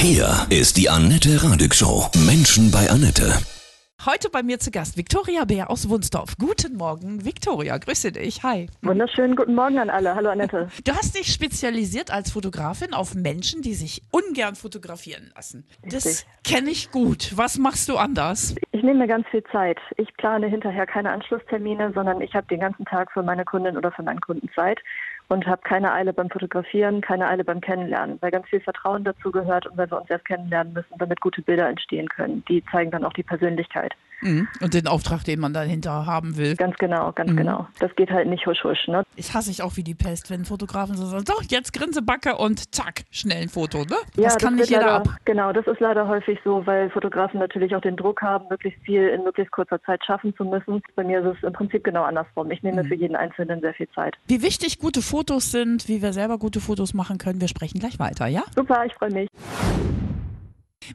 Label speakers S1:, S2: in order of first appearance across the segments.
S1: Hier ist die Annette Radig Show. Menschen bei Annette.
S2: Heute bei mir zu Gast Viktoria Bär aus Wunsdorf. Guten Morgen, Viktoria. Grüße dich. Hi.
S3: Wunderschönen guten Morgen an alle. Hallo Annette.
S2: Du hast dich spezialisiert als Fotografin auf Menschen, die sich ungern fotografieren lassen. Das kenne ich gut. Was machst du anders?
S3: Ich nehme mir ganz viel Zeit. Ich plane hinterher keine Anschlusstermine, sondern ich habe den ganzen Tag für meine Kundin oder für meinen Kunden Zeit und habe keine Eile beim Fotografieren, keine Eile beim Kennenlernen, weil ganz viel Vertrauen dazu gehört und weil wir uns erst kennenlernen müssen, damit gute Bilder entstehen können. Die zeigen dann auch die Persönlichkeit.
S2: Mhm. Und den Auftrag, den man dahinter haben will.
S3: Ganz genau,
S2: Mhm.
S3: ganz genau. Das geht halt nicht husch husch. Ne?
S2: Das hasse ich auch wie die Pest, wenn Fotografen so sagen, so, jetzt Grinsebacke und zack, schnell ein Foto, ne? Das kann nicht
S3: wird
S2: jeder
S3: leider,
S2: ab.
S3: Genau, das ist leider häufig so, weil Fotografen natürlich auch den Druck haben, möglichst viel in möglichst kurzer Zeit schaffen zu müssen. Bei mir ist es im Prinzip genau andersrum. Ich
S2: Mhm.
S3: nehme für jeden Einzelnen sehr viel Zeit.
S2: Wie wichtig gute Fotos sind, wie wir selber gute Fotos machen können, wir sprechen gleich weiter, ja?
S3: Super, ich freue mich.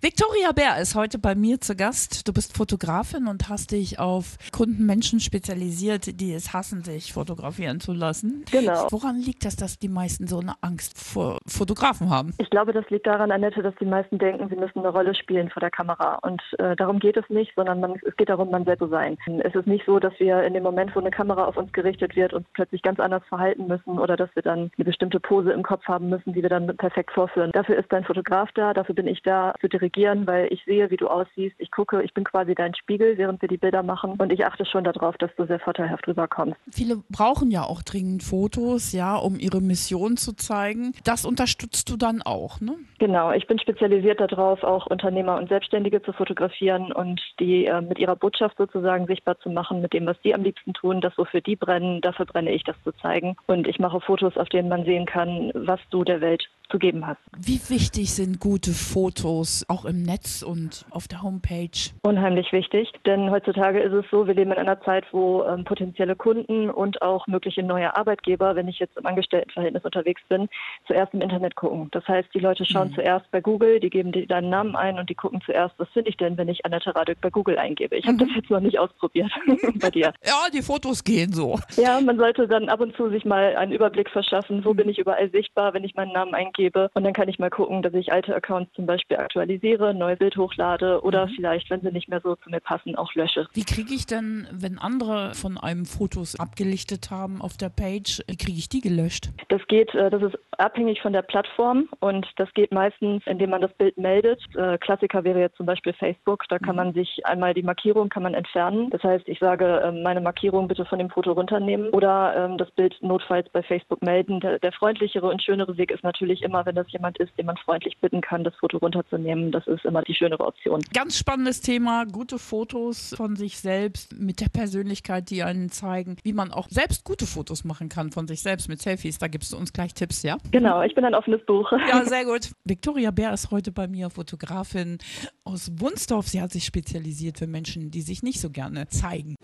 S2: Viktoria Bär ist heute bei mir zu Gast. Du bist Fotografin und hast dich auf Kunden, Menschen spezialisiert, die es hassen, sich fotografieren zu lassen.
S3: Genau.
S2: Woran liegt das, dass die meisten so eine Angst vor Fotografen haben?
S3: Ich glaube, das liegt daran, Annette, dass die meisten denken, sie müssen eine Rolle spielen vor der Kamera. Und äh, darum geht es nicht, sondern man, es geht darum, man selbst zu sein. Es ist nicht so, dass wir in dem Moment, wo eine Kamera auf uns gerichtet wird, uns plötzlich ganz anders verhalten müssen oder dass wir dann eine bestimmte Pose im Kopf haben müssen, die wir dann perfekt vorführen. Dafür ist dein Fotograf da, dafür bin ich da zu dirigieren, weil ich sehe, wie du aussiehst. Ich gucke, ich bin quasi dein Spiegel, während wir die Bilder machen. Und ich achte schon darauf, dass du sehr vorteilhaft rüberkommst.
S2: Viele brauchen ja auch dringend Fotos, ja, um ihre Mission zu zeigen. Das unterstützt du dann auch, ne?
S3: Genau, ich bin spezialisiert darauf, auch Unternehmer und Selbstständige zu fotografieren und die äh, mit ihrer Botschaft sozusagen sichtbar zu machen, mit dem, was die am liebsten tun, das wofür die brennen, dafür brenne ich, das zu zeigen. Und ich mache Fotos, auf denen man sehen kann, was du der Welt zu geben hast.
S2: Wie wichtig sind gute Fotos auch im Netz und auf der Homepage?
S3: Unheimlich wichtig, denn heutzutage ist es so, wir leben in einer Zeit, wo ähm, potenzielle Kunden und auch mögliche neue Arbeitgeber, wenn ich jetzt im Angestelltenverhältnis unterwegs bin, zuerst im Internet gucken. Das heißt, die Leute schauen zuerst bei Google, die geben dir deinen Namen ein und die gucken zuerst, was finde ich denn, wenn ich Annette Radek bei Google eingebe. Ich habe das jetzt noch nicht ausprobiert bei dir.
S2: Ja, die Fotos gehen so.
S3: Ja, man sollte dann ab und zu sich mal einen Überblick verschaffen, wo bin ich überall sichtbar, wenn ich meinen Namen eingebe. Und dann kann ich mal gucken, dass ich alte Accounts zum Beispiel aktualisiere, neues Bild hochlade oder vielleicht, wenn sie nicht mehr so zu mir passen, auch lösche.
S2: Wie kriege ich denn, wenn andere von einem Fotos abgelichtet haben auf der Page, wie kriege ich die gelöscht?
S3: Das geht, äh, das ist abhängig von der Plattform und das geht meistens, indem man das Bild meldet. Äh, Klassiker wäre jetzt zum Beispiel Facebook. Da kann man sich einmal die Markierung kann man entfernen. Das heißt, ich sage, ähm, meine Markierung bitte von dem Foto runternehmen oder ähm, das Bild notfalls bei Facebook melden. Der, der freundlichere und schönere Weg ist natürlich immer, wenn das jemand ist, den man freundlich bitten kann, das Foto runterzunehmen. Das ist immer die schönere Option.
S2: Ganz spannendes Thema, gute Fotos von sich selbst mit der Persönlichkeit, die einen zeigen, wie man auch selbst gute Fotos machen kann von sich selbst mit Selfies. Da gibst du uns gleich Tipps, ja?
S3: Genau, ich bin ein offenes Buch.
S2: Ja, sehr gut. Viktoria Bär ist heute bei mir, Fotografin aus Wunsdorf. Sie hat sich spezialisiert für Menschen, die sich nicht so gerne zeigen.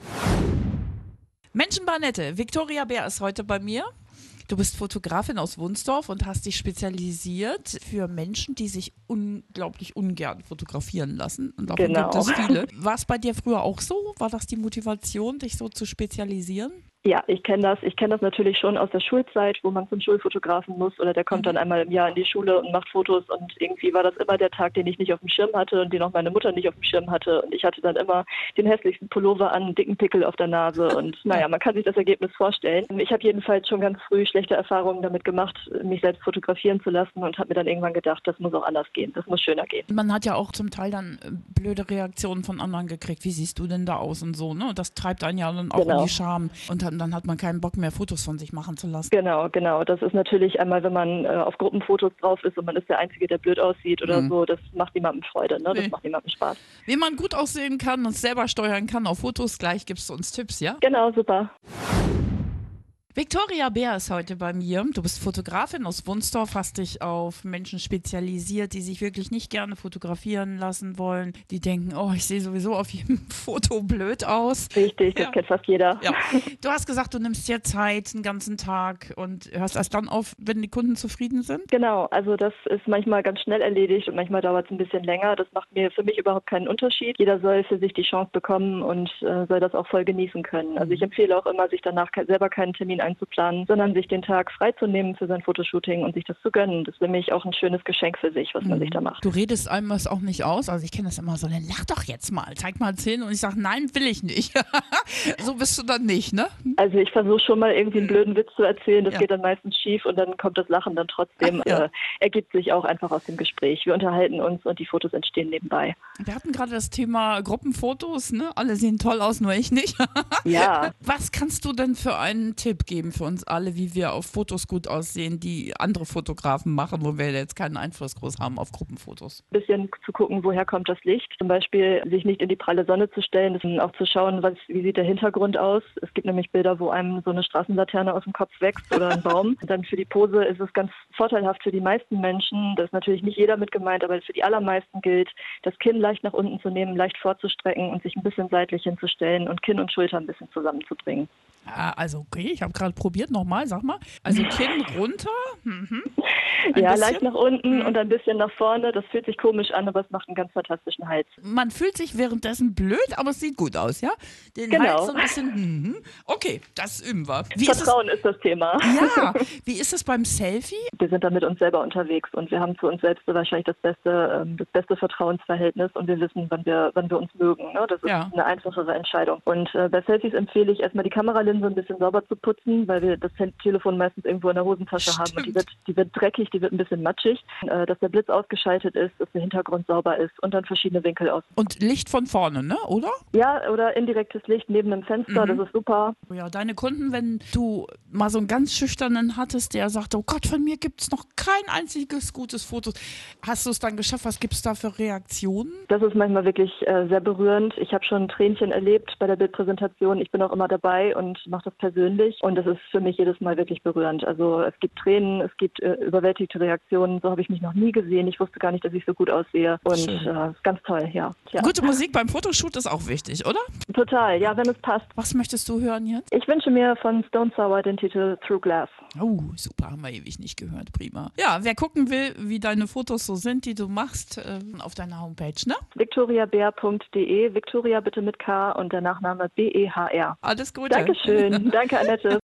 S2: Menschenbarnette, Viktoria Bär ist heute bei mir. Du bist Fotografin aus Wunsdorf und hast dich spezialisiert für Menschen, die sich unglaublich ungern fotografieren lassen. Und davon
S3: Genau.
S2: gibt es viele. War es bei dir früher auch so? War das die Motivation, dich so zu spezialisieren?
S3: Ja, ich kenne das. Ich kenne das natürlich schon aus der Schulzeit, wo man zum Schulfotografen muss oder der kommt dann einmal im Jahr in die Schule und macht Fotos und irgendwie war das immer der Tag, den ich nicht auf dem Schirm hatte und den auch meine Mutter nicht auf dem Schirm hatte und ich hatte dann immer den hässlichsten Pullover an, einen dicken Pickel auf der Nase und naja, man kann sich das Ergebnis vorstellen. Ich habe jedenfalls schon ganz früh schlechte Erfahrungen damit gemacht, mich selbst fotografieren zu lassen und habe mir dann irgendwann gedacht, das muss auch anders gehen, das muss schöner gehen.
S2: Man hat ja auch zum Teil dann äh, blöde Reaktionen von anderen gekriegt. Wie siehst du denn da aus und so, ne? Und das treibt einen ja dann auch in
S3: Genau.
S2: die Scham. Und dann, dann hat man keinen Bock mehr, Fotos von sich machen zu lassen.
S3: Genau, genau. Das ist natürlich einmal, wenn man äh, auf Gruppenfotos drauf ist und man ist der Einzige, der blöd aussieht oder so, das macht niemandem Freude, ne? Das
S2: Nee.
S3: macht niemandem Spaß.
S2: Wie man gut aussehen kann und selber steuern kann auf Fotos, gleich gibst du uns Tipps, ja?
S3: Genau, super.
S2: Viktoria Bär ist heute bei mir. Du bist Fotografin aus Wunsdorf, hast dich auf Menschen spezialisiert, die sich wirklich nicht gerne fotografieren lassen wollen. Die denken, oh, ich sehe sowieso auf jedem Foto blöd aus.
S3: Richtig, das
S2: Ja.
S3: kennt fast jeder.
S2: Ja. Du hast gesagt, du nimmst dir Zeit, einen ganzen Tag und hörst erst dann auf, wenn die Kunden zufrieden sind.
S3: Genau, also das ist manchmal ganz schnell erledigt und manchmal dauert es ein bisschen länger. Das macht mir für mich überhaupt keinen Unterschied. Jeder soll für sich die Chance bekommen und äh, soll das auch voll genießen können. Also ich empfehle auch immer, sich danach ke- selber keinen Termin Termin einzuplanen, sondern sich den Tag freizunehmen für sein Fotoshooting und sich das zu gönnen. Das ist nämlich auch ein schönes Geschenk für sich, was man
S2: Mhm.
S3: sich da macht.
S2: Du redest einem das auch nicht aus. Also ich kenne das immer so, dann lach doch jetzt mal, zeig mal Zähne und ich sage, nein, will ich nicht. so bist du dann nicht, ne?
S3: Also ich versuche schon mal irgendwie einen blöden Witz zu erzählen, das
S2: Ja.
S3: geht dann meistens schief und dann kommt das Lachen dann trotzdem,
S2: Ja.
S3: äh, ergibt sich auch einfach aus dem Gespräch. Wir unterhalten uns und die Fotos entstehen nebenbei.
S2: Wir hatten gerade das Thema Gruppenfotos, ne? Alle sehen toll aus, nur ich nicht.
S3: Ja,
S2: Was kannst du denn für einen Tipp geben für uns alle, wie wir auf Fotos gut aussehen, die andere Fotografen machen, wo wir jetzt keinen Einfluss groß haben auf Gruppenfotos?
S3: ein bisschen zu gucken, woher kommt das Licht. Zum Beispiel sich nicht in die pralle Sonne zu stellen, auch zu schauen, was, wie sieht der Hintergrund aus. Es gibt nämlich Bilder, wo einem so eine Straßenlaterne aus dem Kopf wächst oder ein Baum. Dann für die Pose ist es ganz vorteilhaft für die meisten Menschen. Das ist natürlich nicht jeder mit gemeint, aber für die allermeisten gilt, das Kinn leicht nach unten zu nehmen, leicht vorzustrecken und sich ein bisschen seitlich hinzustellen und Kinn und Schulter ein bisschen zusammenzubringen.
S2: Ah, also okay, ich habe gerade probiert, nochmal, sag mal. Also Kinn runter. Mhm.
S3: Ja,
S2: bisschen.
S3: leicht nach unten
S2: Mhm.
S3: und ein bisschen nach vorne. Das fühlt sich komisch an, aber es macht einen ganz fantastischen Hals.
S2: Man fühlt sich währenddessen blöd, aber es sieht gut aus, ja? Den
S3: Genau.
S2: Hals so ein bisschen. Mhm. Okay, das üben wir. Wie ist
S3: Vertrauen ist das Thema.
S2: ja, wie ist es beim Selfie?
S3: Wir sind da mit uns selber unterwegs und wir haben zu uns selbst wahrscheinlich das beste, ähm, das beste Vertrauensverhältnis und wir wissen, wann wir, wann wir uns mögen. Ne? Das ist
S2: Ja.
S3: eine einfachere Entscheidung. Und äh, bei Selfies empfehle ich erstmal die Kameralinse ein bisschen sauber zu putzen, weil wir das Tel- Telefon meistens irgendwo in der Hosentasche haben und die
S2: Stimmt.
S3: wird, die wird dreckig, die wird ein bisschen matschig, äh, dass der Blitz ausgeschaltet ist, dass der Hintergrund sauber ist und dann verschiedene Winkel aus.
S2: Und Licht von vorne, ne? Oder?
S3: Ja, oder indirektes Licht neben dem Fenster,
S2: Mhm.
S3: das ist super.
S2: Ja, deine Kunden, wenn du mal so einen ganz schüchternen hattest, der sagt, oh Gott, von mir gibt es noch kein einziges gutes Foto. Hast du es dann geschafft? Was gibt es da für Reaktionen?
S3: Das ist manchmal wirklich äh, sehr berührend. Ich habe schon Tränchen erlebt bei der Bildpräsentation. Ich bin auch immer dabei und mache das persönlich. Und das ist für mich jedes Mal wirklich berührend. Also es gibt Tränen, es gibt äh, überwältigte Reaktionen. So habe ich mich noch nie gesehen. Ich wusste gar nicht, dass ich so gut aussehe. Und äh, ist ganz toll, ja. ja.
S2: Gute Musik beim Fotoshoot ist auch wichtig, oder?
S3: Total, ja, wenn es passt.
S2: Was möchtest du hören jetzt?
S3: Ich wünsche mir von Stone Sour den Titel Through Glass.
S2: Oh, super, haben wir ewig nicht gehört. Prima. Ja, wer gucken will, wie deine Fotos so sind, die du machst, ähm, auf deiner Homepage, ne?
S3: victoriabeer.de, Victoria bitte mit K und der Nachname B-E-H-R.
S2: Alles Gute.
S3: Dankeschön. Danke, Annette.